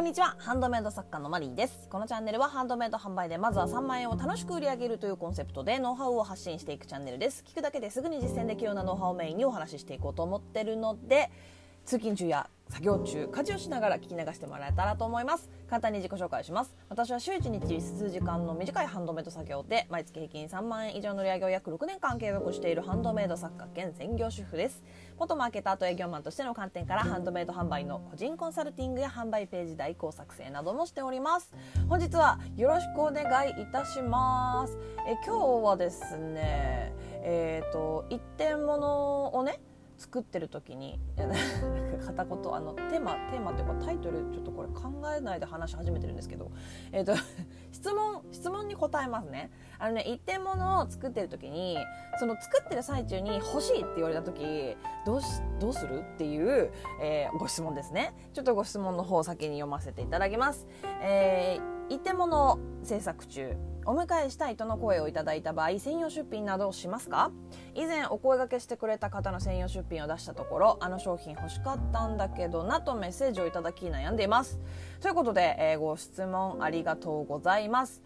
こんにちは。ハンドメイド作家のマリーです。このチャンネルはハンドメイド販売でまずは3万円を楽しく売り上げるというコンセプトでノウハウを発信していくチャンネルです。聞くだけですぐに実践できるようなノウハウをメインにお話ししていこうと思ってるので通勤中や作業中家事をしながら聞き流してもらえたらと思います。簡単に自己紹介します。私は週1日数時間の短いハンドメイド作業で毎月平均3万円以上の売り上げを約6年間継続しているハンドメイド作家兼専業主婦です。元マーケターと営業マンとしての観点からハンドメイド販売の個人コンサルティングや販売ページ代行作成などもしております。本日はよろしくお願いいたします。え今日はですねえっ、ー、と一点物をね作ってる時に片言あのテーマテーマというかタイトルちょっとこれ考えないで話し始めてるんですけど、えーと、質問質問に答えますね。あのね一点物を作ってる時にその作ってる最中に欲しいって言われた時どうしどうするっていう、えー、ご質問ですね。ちょっとご質問の方を先に読ませていただきます、えー、一点物制作中お迎えしたいとの声をいただいた場合専用出品などをしますか？以前お声がけしてくれた方の専用出品を出したところあの商品欲しかったんだけどなとメッセージをいただき悩んでいます。ということで、えー、ご質問ありがとうございます。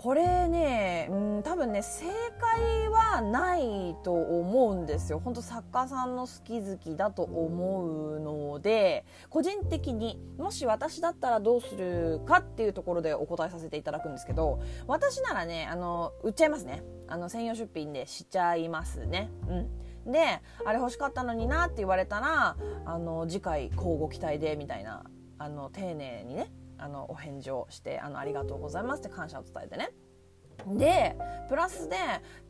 これね、うん、多分ね正解はないと思うんですよ。本当作家さんの好き好きだと思うので個人的にもし私だったらどうするかっていうところでお答えさせていただくんですけど私ならねあの売っちゃいますね。あの専用出品でしちゃいますね。うん。であれ欲しかったのになって言われたらあの次回交互期待でみたいなあの丁寧にねあのお返事をしてあのありがとうございますって感謝を伝えてね。でプラスで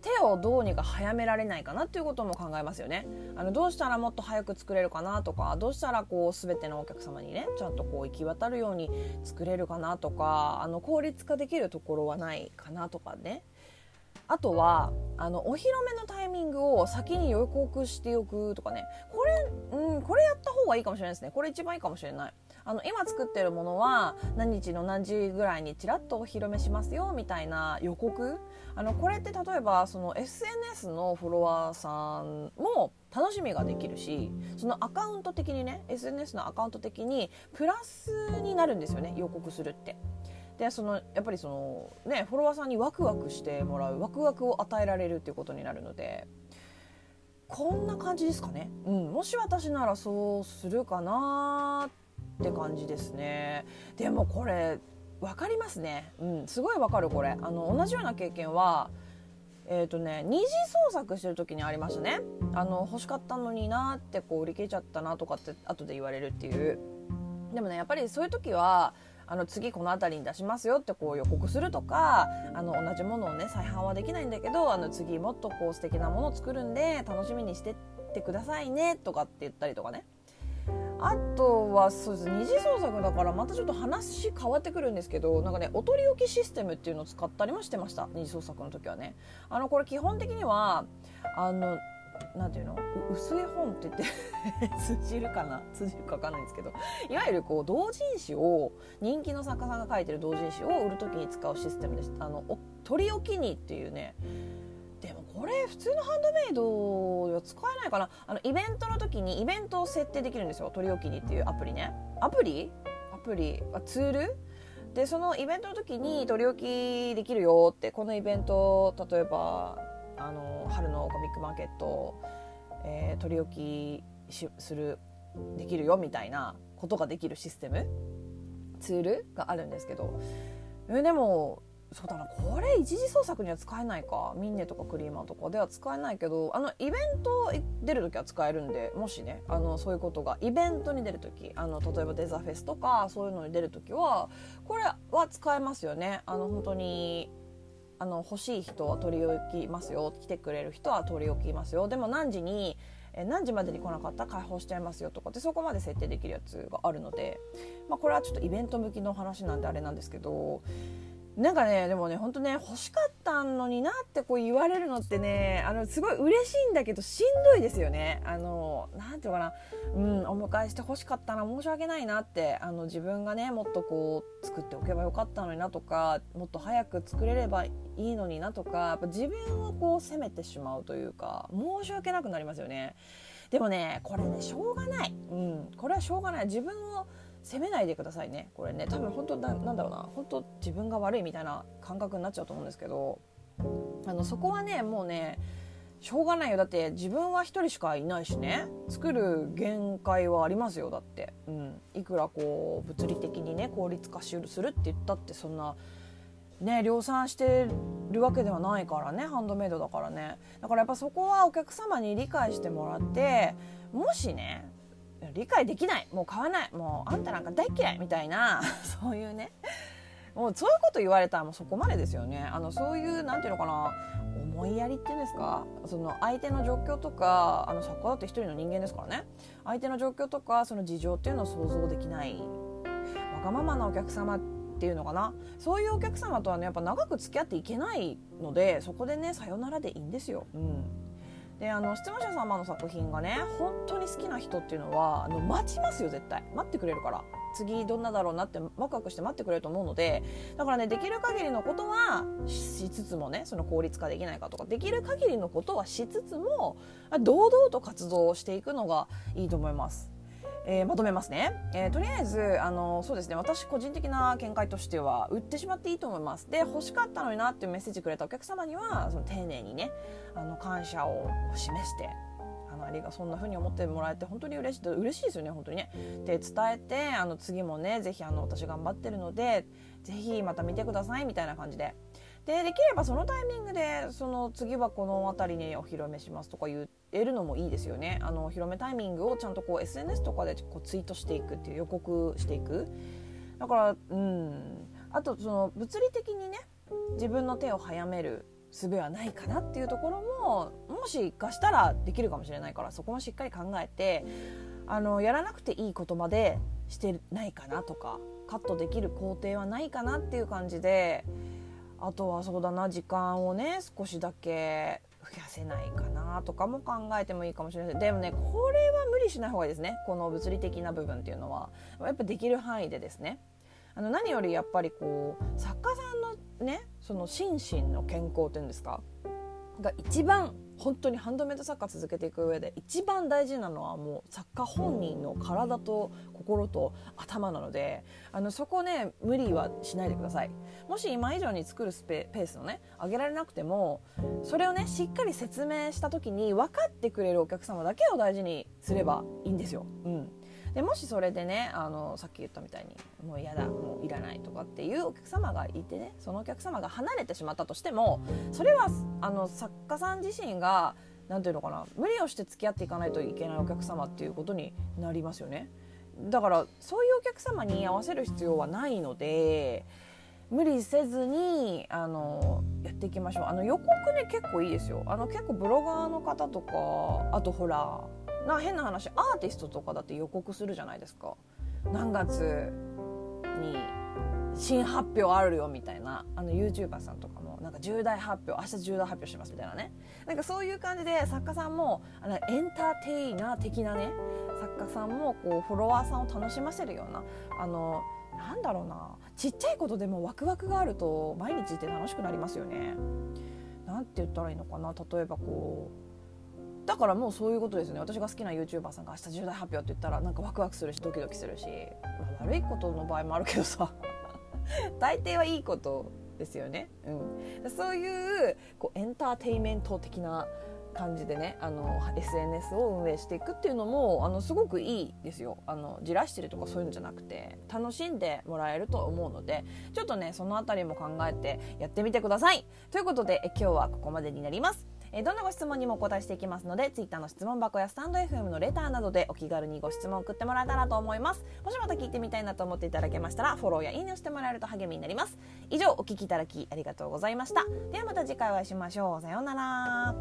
手をどうにか早められないかなっていうことも考えますよね。あのどうしたらもっと早く作れるかなとかどうしたらこう全てのお客様にねちゃんとこう行き渡るように作れるかなとかあの効率化できるところはないかなとかね。あとはあのお披露目のタイミングを先に予告しておくとかね。これ、うん、これやった方がいいかもしれないですね。これ一番いいかもしれないあの今作ってるものは何日の何時ぐらいにちらっとお披露目しますよみたいな予告。あのこれって例えばその SNS のフォロワーさんも楽しみができるしそのアカウント的にね SNS のアカウント的にプラスになるんですよね予告するって。でそのやっぱりそのねフォロワーさんにワクワクしてもらうワクワクを与えられるっていうことになるので。こんな感じですかね、うん、もし私ならそうするかなっって感じですね。でもこれ分かりますね、うん、すごい分かるこれ。あの同じような経験はえーとね、二次創作してる時にありましたね。あの欲しかったのになってこう売り切れちゃったなとかって後で言われるっていう。でもねやっぱりそういう時はあの次この辺りに出しますよってこう予告するとかあの同じものをね再販はできないんだけどあの次もっとこう素敵なものを作るんで楽しみにしてってくださいねとかって言ったりとかね。あとはそうです。二次創作だからまたちょっと話変わってくるんですけどなんかねお取り置きシステムっていうのを使ったりもしてました。二次創作の時はね。あのこれ基本的にはあのなんていうの？薄い本って言って 通じるかな？通じるか分かんないんですけど。いわゆるこう同人誌を人気の作家さんが書いてる同人誌を売る時に使うシステムでしたあのお取り置きにっていうねでもこれ普通のハンドメイドは使えないかな。あのイベントの時にイベントを設定できるんですよ。取り置きにっていうアプリね。アプリ？アプリ？あツール？でそのイベントの時に取り置きできるよってこのイベント例えばあの春のコミックマーケット、えー、取り置きするできるよみたいなことができるシステム？ツールがあるんですけど。でもそうだなこれ一次創作には使えないか。ミンネとかクリーマーとかでは使えないけどあのイベント出る時は使えるんでもしねあのそういうことがイベントに出る時あの例えばデザフェスとかそういうのに出る時はこれは使えますよね。あの本当にあの欲しい人は取り置きますよ来てくれる人は取り置きますよ。でも何時にえ何時までに来なかったら開放しちゃいますよとかってそこまで設定できるやつがあるので、まあ、これはちょっとイベント向きの話なんであれなんですけどなんかねでもねほんとね欲しかったのになってこう言われるのってねあのすごい嬉しいんだけどしんどいですよね。あのなんていうかな。うんお迎えして欲しかったな申し訳ないなってあの自分がねもっとこう作っておけばよかったのになとかもっと早く作れればいいのになとかやっぱ自分をこう責めてしまうというか申し訳なくなりますよね。でもねこれねしょうがない、うん、これはしょうがない。自分を責めないでくださいね。これね。多分本当ななんだろうな。本当自分が悪いみたいな感覚になっちゃうと思うんですけど。あのそこはねもうねしょうがないよ。だって自分は1人しかいないしね。作る限界はありますよ。だって、うん、いくらこう物理的にね効率化するって言ったってそんなね量産してるわけではないからね。ハンドメイドだからね。だからやっぱそこはお客様に理解してもらってもしね理解できない。もう買わない。もうあんたなんか大嫌い。みたいな。そういうね。もうそういうこと言われたらもうそこまでですよね。あのそういうなんていうのかな。思いやりっていうんですか。その相手の状況とかあの作家だって一人の人間ですからね。相手の状況とかその事情っていうのを想像できない。わがままなお客様っていうのかな。そういうお客様とはねやっぱ長く付き合っていけないのでそこでねさよならでいいんですよ。うん。であの質問者様の作品がね本当に好きな人っていうのはあの待ちますよ絶対待ってくれるから次どんなだろうなってワクワクして待ってくれると思うのでだからねできる限りのことはしつつもねその効率化できないかとかできる限りのことはしつつも堂々と活動していくのがいいと思います。えー、まとめますね、えー、とりあえずあのそうですね私個人的な見解としては売ってしまっていいと思いますで欲しかったのになっていうメッセージくれたお客様にはその丁寧にねあの感謝を示してありがそんな風に思ってもらえて本当に嬉しい嬉しいですよね本当にね。で伝えてあの次もねぜひあの私頑張ってるのでぜひまた見てくださいみたいな感じで。でできればそのタイミングでその次はこの辺りにお披露目しますとか言っえるのもいいですよね。あのお披露目タイミングをちゃんとこう SNS とかでこうツイートしていくっていう予告していく。だからうん。あとその物理的にね自分の手を早める術はないかなっていうところももしかしたらできるかもしれないからそこもしっかり考えてあのやらなくていいことまでしてないかなとかカットできる工程はないかなっていう感じであとはそうだな時間をね少しだけ増やせないかなとかも考えてもいいかもしれない。でもねこれは無理しない方がいいですね。この物理的な部分っていうのは。やっぱできる範囲でですね。あの何よりやっぱりこう作家さんのねその心身の健康っていうんですかが一番本当にハンドメイド作家続けていく上で一番大事なのはもう作家本人の体と心と頭なのであのそこね無理はしないでくださいもし今以上に作るスペペースをね上げられなくてもそれをねしっかり説明した時に分かってくれるお客様だけを大事にすればいいんですよ。うんでもしそれでねあのさっき言ったみたいにもう嫌だもういらないとかっていうお客様がいてねそのお客様が離れてしまったとしてもそれはあの作家さん自身が何て言うのかな無理をして付き合っていかないといけないお客様っていうことになりますよね。だからそういうお客様に合わせる必要はないので無理せずにあのやっていきましょう。あの予告ね結構いいですよ。あの結構ブロガーの方とかあとほらな変な話アーティストとかだって予告するじゃないですか何月に新発表あるよみたいなあの YouTuber さんとかもなんか重大発表明日重大発表しますみたいなねなんかそういう感じで作家さんもあのエンターテイナー的なね作家さんもこうフォロワーさんを楽しませるようなあのなんだろうなちっちゃいことでもワクワクがあると毎日って楽しくなりますよね。なんて言ったらいいのかな例えばこうだからもうそういうことですね。私が好きな YouTuber さんが明日重大発表って言ったらなんかワクワクするしドキドキするし、まあ、悪いことの場合もあるけどさ。大抵はいいことですよね、うん、そういうこうエンターテインメント的な感じでねあの SNS を運営していくっていうのもあのすごくいいですよ。あのじらしてるとかそういうのじゃなくて楽しんでもらえると思うのでちょっとねその辺りも考えてやってみてください。ということでえ今日はここまでになります。えどんなご質問にもお答えしていきますので Twitter の質問箱やスタンド FM のレターなどでお気軽にご質問を送ってもらえたらと思います。もしまた聞いてみたいなと思っていただけましたらフォローやいいねをしてもらえると励みになります。以上お聞きいただきありがとうございました。ではまた次回お会いしましょう。さようなら。